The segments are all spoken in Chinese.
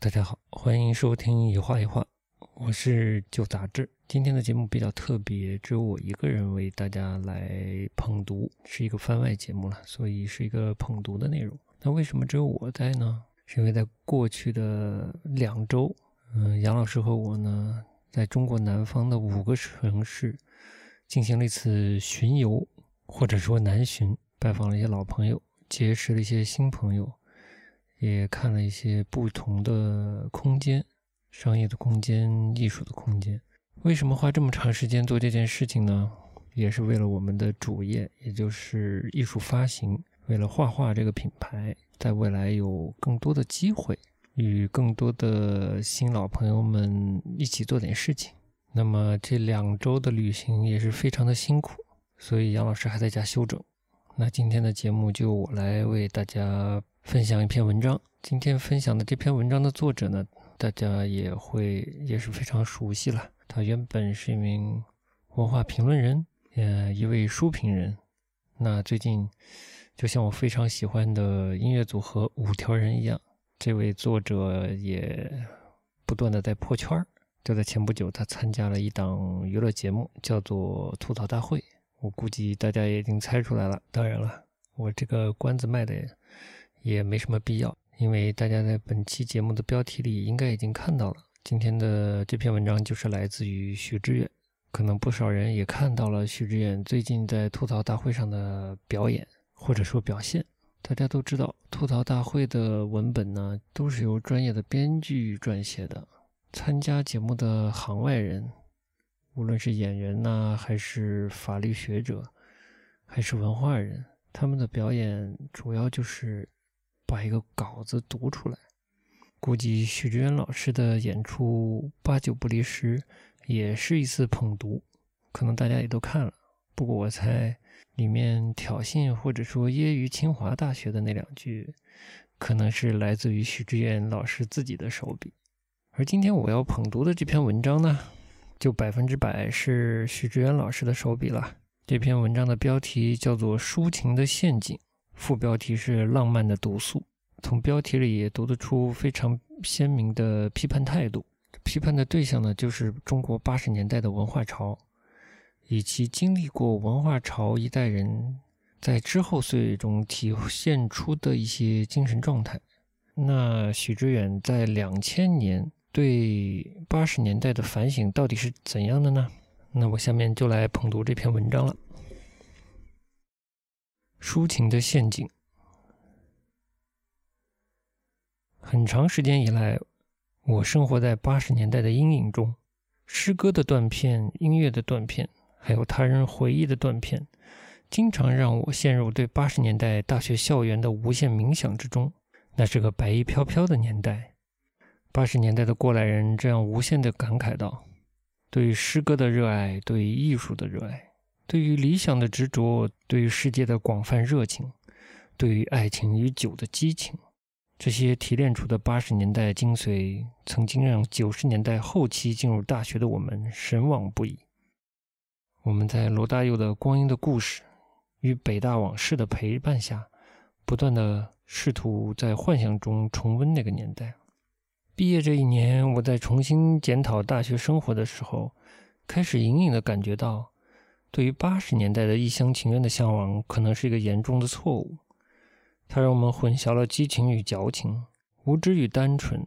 大家好，欢迎收听一画一画，我是旧杂志。今天的节目比较特别，只有我一个人为大家来捧读，是一个番外节目了，所以是一个捧读的内容。那为什么只有我在呢？是因为在过去的两周，嗯，杨老师和我呢，在中国南方的五个城市进行了一次巡游，或者说南巡，拜访了一些老朋友，结识了一些新朋友。也看了一些不同的空间，商业的空间、艺术的空间。为什么花这么长时间做这件事情呢？也是为了我们的主业，也就是艺术发行。为了画画这个品牌，在未来有更多的机会，与更多的新老朋友们一起做点事情。那么这两周的旅行也是非常的辛苦，所以杨老师还在家休整。那今天的节目就我来为大家。分享一篇文章。今天分享的这篇文章的作者呢，大家也会也是非常熟悉了。他原本是一名文化评论人，呃，一位书评人。那最近，就像我非常喜欢的音乐组合五条人一样，这位作者也不断的在破圈儿。就在前不久，他参加了一档娱乐节目，叫做《吐槽大会》。我估计大家也已经猜出来了。当然了，我这个关子卖的。也没什么必要，因为大家在本期节目的标题里应该已经看到了。今天的这篇文章就是来自于许知远，可能不少人也看到了许知远最近在吐槽大会上的表演或者说表现。大家都知道，吐槽大会的文本呢都是由专业的编剧撰写的，参加节目的行外人，无论是演员呐，还是法律学者，还是文化人，他们的表演主要就是。把一个稿子读出来，估计许志远老师的演出八九不离十，也是一次捧读，可能大家也都看了。不过我猜里面挑衅或者说揶揄清华大学的那两句，可能是来自于许志远老师自己的手笔。而今天我要捧读的这篇文章呢，就百分之百是许志远老师的手笔了。这篇文章的标题叫做《抒情的陷阱》。副标题是“浪漫的毒素”，从标题里也读得出非常鲜明的批判态度。批判的对象呢，就是中国八十年代的文化潮，以及经历过文化潮一代人在之后岁月中体现出的一些精神状态。那许知远在两千年对八十年代的反省到底是怎样的呢？那我下面就来捧读这篇文章了。抒情的陷阱。很长时间以来，我生活在八十年代的阴影中。诗歌的断片、音乐的断片，还有他人回忆的断片，经常让我陷入对八十年代大学校园的无限冥想之中。那是个白衣飘飘的年代。八十年代的过来人这样无限的感慨道：“对诗歌的热爱，对艺术的热爱。”对于理想的执着，对于世界的广泛热情，对于爱情与酒的激情，这些提炼出的八十年代精髓，曾经让九十年代后期进入大学的我们神往不已。我们在罗大佑的《光阴的故事》与北大往事的陪伴下，不断的试图在幻想中重温那个年代。毕业这一年，我在重新检讨大学生活的时候，开始隐隐的感觉到。对于八十年代的一厢情愿的向往，可能是一个严重的错误。它让我们混淆了激情与矫情、无知与单纯、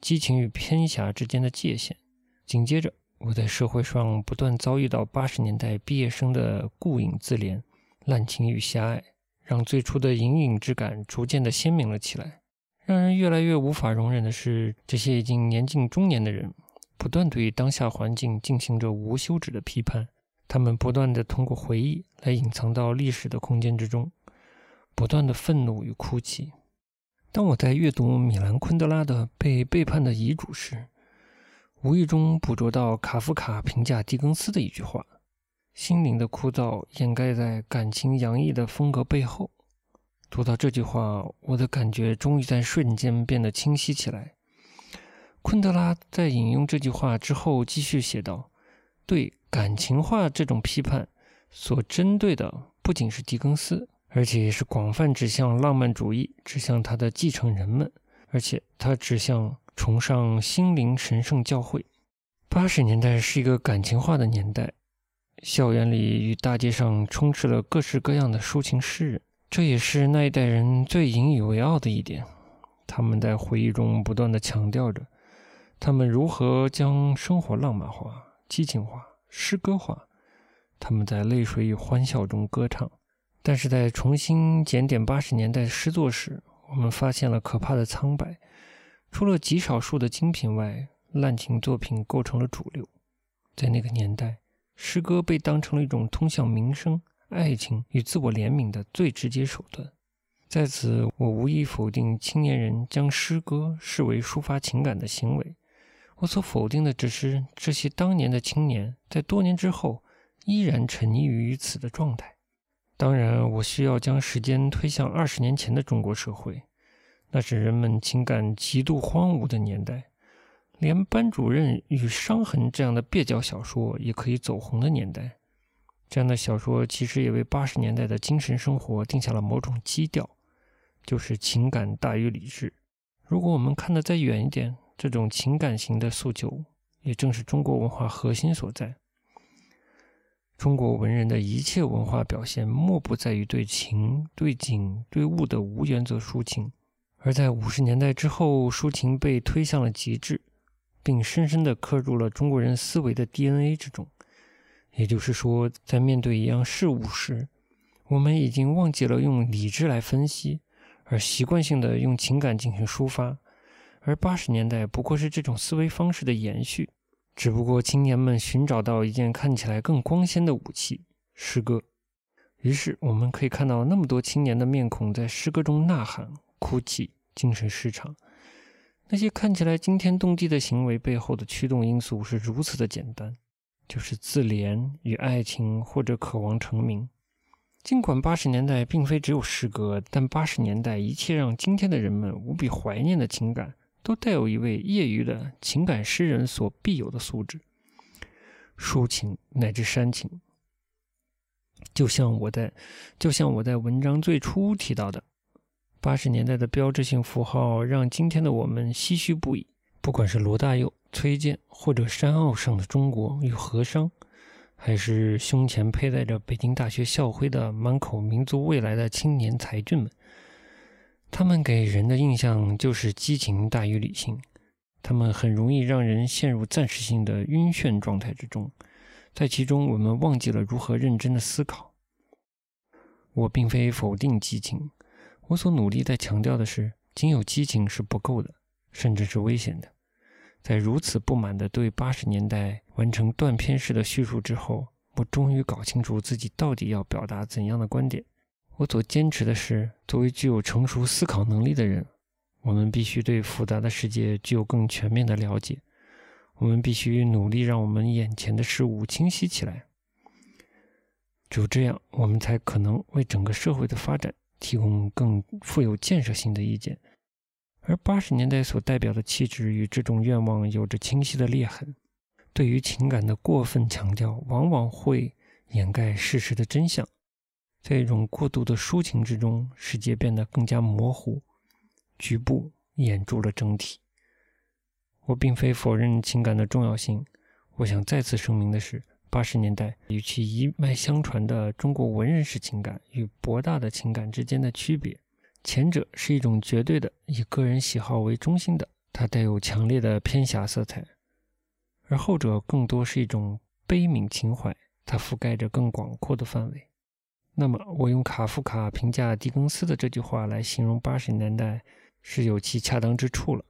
激情与偏狭之间的界限。紧接着，我在社会上不断遭遇到八十年代毕业生的顾影自怜、滥情与狭隘，让最初的隐隐之感逐渐的鲜明了起来。让人越来越无法容忍的是，这些已经年近中年的人，不断对当下环境进行着无休止的批判。他们不断地通过回忆来隐藏到历史的空间之中，不断的愤怒与哭泣。当我在阅读米兰昆德拉的《被背叛的遗嘱》时，无意中捕捉到卡夫卡评价狄更斯的一句话：“心灵的枯燥掩盖在感情洋溢的风格背后。”读到这句话，我的感觉终于在瞬间变得清晰起来。昆德拉在引用这句话之后，继续写道：“对。”感情化这种批判所针对的不仅是狄更斯，而且是广泛指向浪漫主义，指向他的继承人们，而且他指向崇尚心灵神圣教会。八十年代是一个感情化的年代，校园里与大街上充斥了各式各样的抒情诗人，这也是那一代人最引以为傲的一点。他们在回忆中不断地强调着，他们如何将生活浪漫化、激情化、诗歌化。他们在泪水与欢笑中歌唱。但是在重新检点八十年代诗作时，我们发现了可怕的苍白。除了极少数的精品外，滥情作品构成了主流。在那个年代，诗歌被当成了一种通向民生、爱情与自我怜悯的最直接手段。在此，我无意否定青年人将诗歌视为抒发情感的行为。我所否定的只是这些当年的青年在多年之后依然沉溺于此的状态。当然，我需要将时间推向二十年前的中国社会，那是人们情感极度荒芜的年代。连班主任与伤痕这样的蹩脚小说也可以走红的年代，这样的小说其实也为八十年代的精神生活定下了某种基调，就是情感大于理智。如果我们看得再远一点，这种情感型的诉求，也正是中国文化核心所在。中国文人的一切文化表现，莫不在于对情、对景、对物的无原则抒情，而在五十年代之后，抒情被推向了极致。并深深地刻入了中国人思维的 DNA 之中。也就是说，在面对一样事物时，我们已经忘记了用理智来分析，而习惯性的用情感进行抒发。而八十年代不过是这种思维方式的延续，只不过青年们寻找到一件看起来更光鲜的武器——诗歌。于是，我们可以看到那么多青年的面孔在诗歌中呐喊、哭泣、精神失常。那些看起来惊天动地的行为背后的驱动因素是如此的简单，就是自怜与爱情，或者渴望成名。尽管八十年代并非只有诗歌，但八十年代一切让今天的人们无比怀念的情感，都带有一位业余的情感诗人所必有的素质——抒情乃至煽情。就像我在，就像我在文章最初提到的。八十年代的标志性符号让今天的我们唏嘘不已。不管是罗大佑、崔健，或者山坳上的中国与和商，还是胸前佩戴着北京大学校徽的满口民族未来的青年才俊们，他们给人的印象就是激情大于理性。他们很容易让人陷入暂时性的晕眩状态之中，在其中我们忘记了如何认真的思考。我并非否定激情。我所努力在强调的是，仅有激情是不够的，甚至是危险的。在如此不满的对八十年代完成断片式的叙述之后，我终于搞清楚自己到底要表达怎样的观点。我所坚持的是，作为具有成熟思考能力的人，我们必须对复杂的世界具有更全面的了解。我们必须努力让我们眼前的事物清晰起来。只有这样，我们才可能为整个社会的发展。提供更富有建设性的意见，而八十年代所代表的气质与这种愿望有着清晰的裂痕。对于情感的过分强调，往往会掩盖事实的真相。在一种过度的抒情之中，世界变得更加模糊，局部掩住了整体。我并非否认情感的重要性，我想再次声明的是。八十年代与其一脉相传的中国文人式情感与博大的情感之间的区别，前者是一种绝对的以个人喜好为中心的，它带有强烈的偏狭色彩；而后者更多是一种悲悯情怀，它覆盖着更广阔的范围。那么，我用卡夫卡评价狄更斯的这句话来形容八十年代，是有其恰当之处了。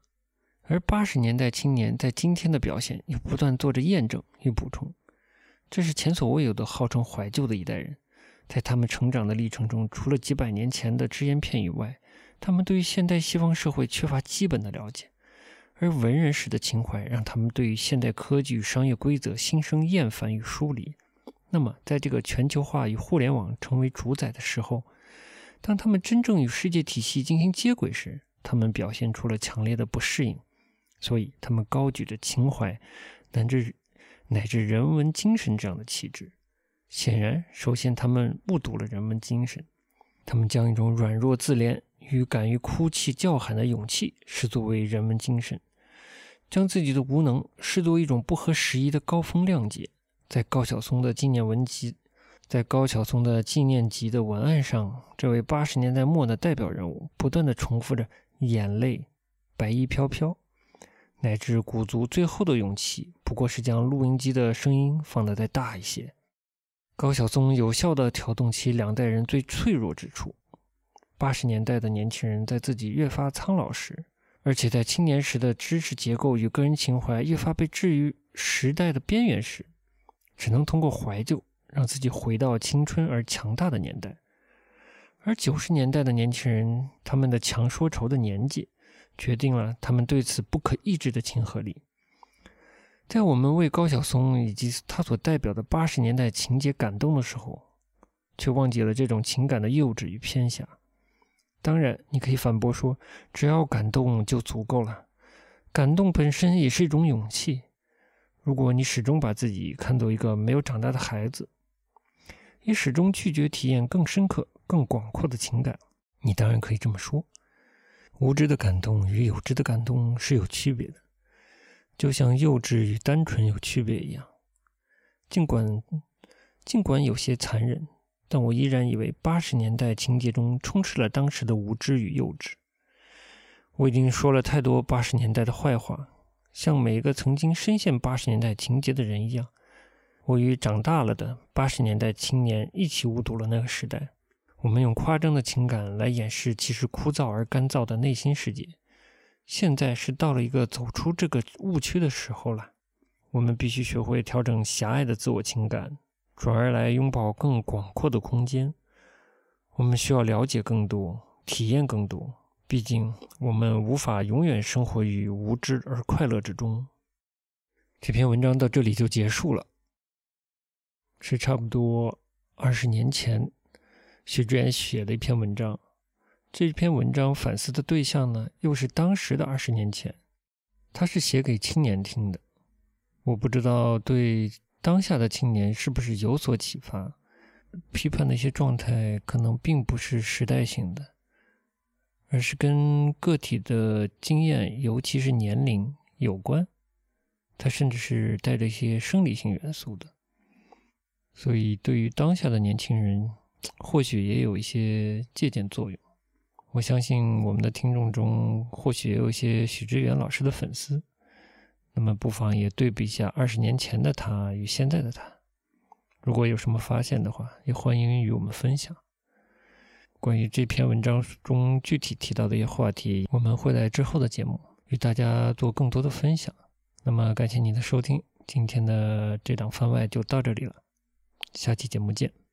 而八十年代青年在今天的表现，又不断做着验证与补充。这是前所未有的号称怀旧的一代人，在他们成长的历程中，除了几百年前的只言片语外，他们对于现代西方社会缺乏基本的了解，而文人式的情怀让他们对于现代科技与商业规则心生厌烦与疏离。那么，在这个全球化与互联网成为主宰的时候，当他们真正与世界体系进行接轨时，他们表现出了强烈的不适应，所以他们高举着情怀，乃至。乃至人文精神这样的旗帜，显然，首先他们误读了人文精神，他们将一种软弱自怜与敢于哭泣叫喊的勇气视作为人文精神，将自己的无能视作一种不合时宜的高风亮节。在高晓松的纪念文集，在高晓松的纪念集的文案上，这位八十年代末的代表人物不断的重复着“眼泪”“白衣飘飘”，乃至鼓足最后的勇气，不过是将录音机的声音放得再大一些。高晓松有效地挑动起两代人最脆弱之处。八十年代的年轻人在自己越发苍老时，而且在青年时的知识结构与个人情怀越发被置于时代的边缘时，只能通过怀旧让自己回到青春而强大的年代。而九十年代的年轻人，他们的强说愁的年纪，决定了他们对此不可抑制的亲和力。在我们为高晓松以及他所代表的八十年代情节感动的时候，却忘记了这种情感的幼稚与偏狭。当然，你可以反驳说，只要感动就足够了，感动本身也是一种勇气。如果你始终把自己看作一个没有长大的孩子，也始终拒绝体验更深刻、更广阔的情感，你当然可以这么说。无知的感动与有知的感动是有区别的。就像幼稚与单纯有区别一样，尽管尽管有些残忍，但我依然以为八十年代情节中充斥了当时的无知与幼稚。我已经说了太多八十年代的坏话，像每一个曾经深陷八十年代情节的人一样，我与长大了的八十年代青年一起误读了那个时代。我们用夸张的情感来掩饰其实枯燥而干燥的内心世界。现在是到了一个走出这个误区的时候了。我们必须学会调整狭隘的自我情感，转而来拥抱更广阔的空间。我们需要了解更多，体验更多。毕竟，我们无法永远生活于无知而快乐之中。这篇文章到这里就结束了，是差不多二十年前徐志远写的一篇文章。这篇文章反思的对象呢，又是当时的二十年前，他是写给青年听的。我不知道对当下的青年是不是有所启发。批判的一些状态可能并不是时代性的，而是跟个体的经验，尤其是年龄有关。它甚至是带着一些生理性元素的，所以对于当下的年轻人，或许也有一些借鉴作用。我相信我们的听众中或许也有一些许知远老师的粉丝，那么不妨也对比一下二十年前的他与现在的他。如果有什么发现的话，也欢迎与我们分享。关于这篇文章中具体提到的一些话题，我们会在之后的节目与大家做更多的分享。那么感谢您的收听，今天的这档番外就到这里了，下期节目见。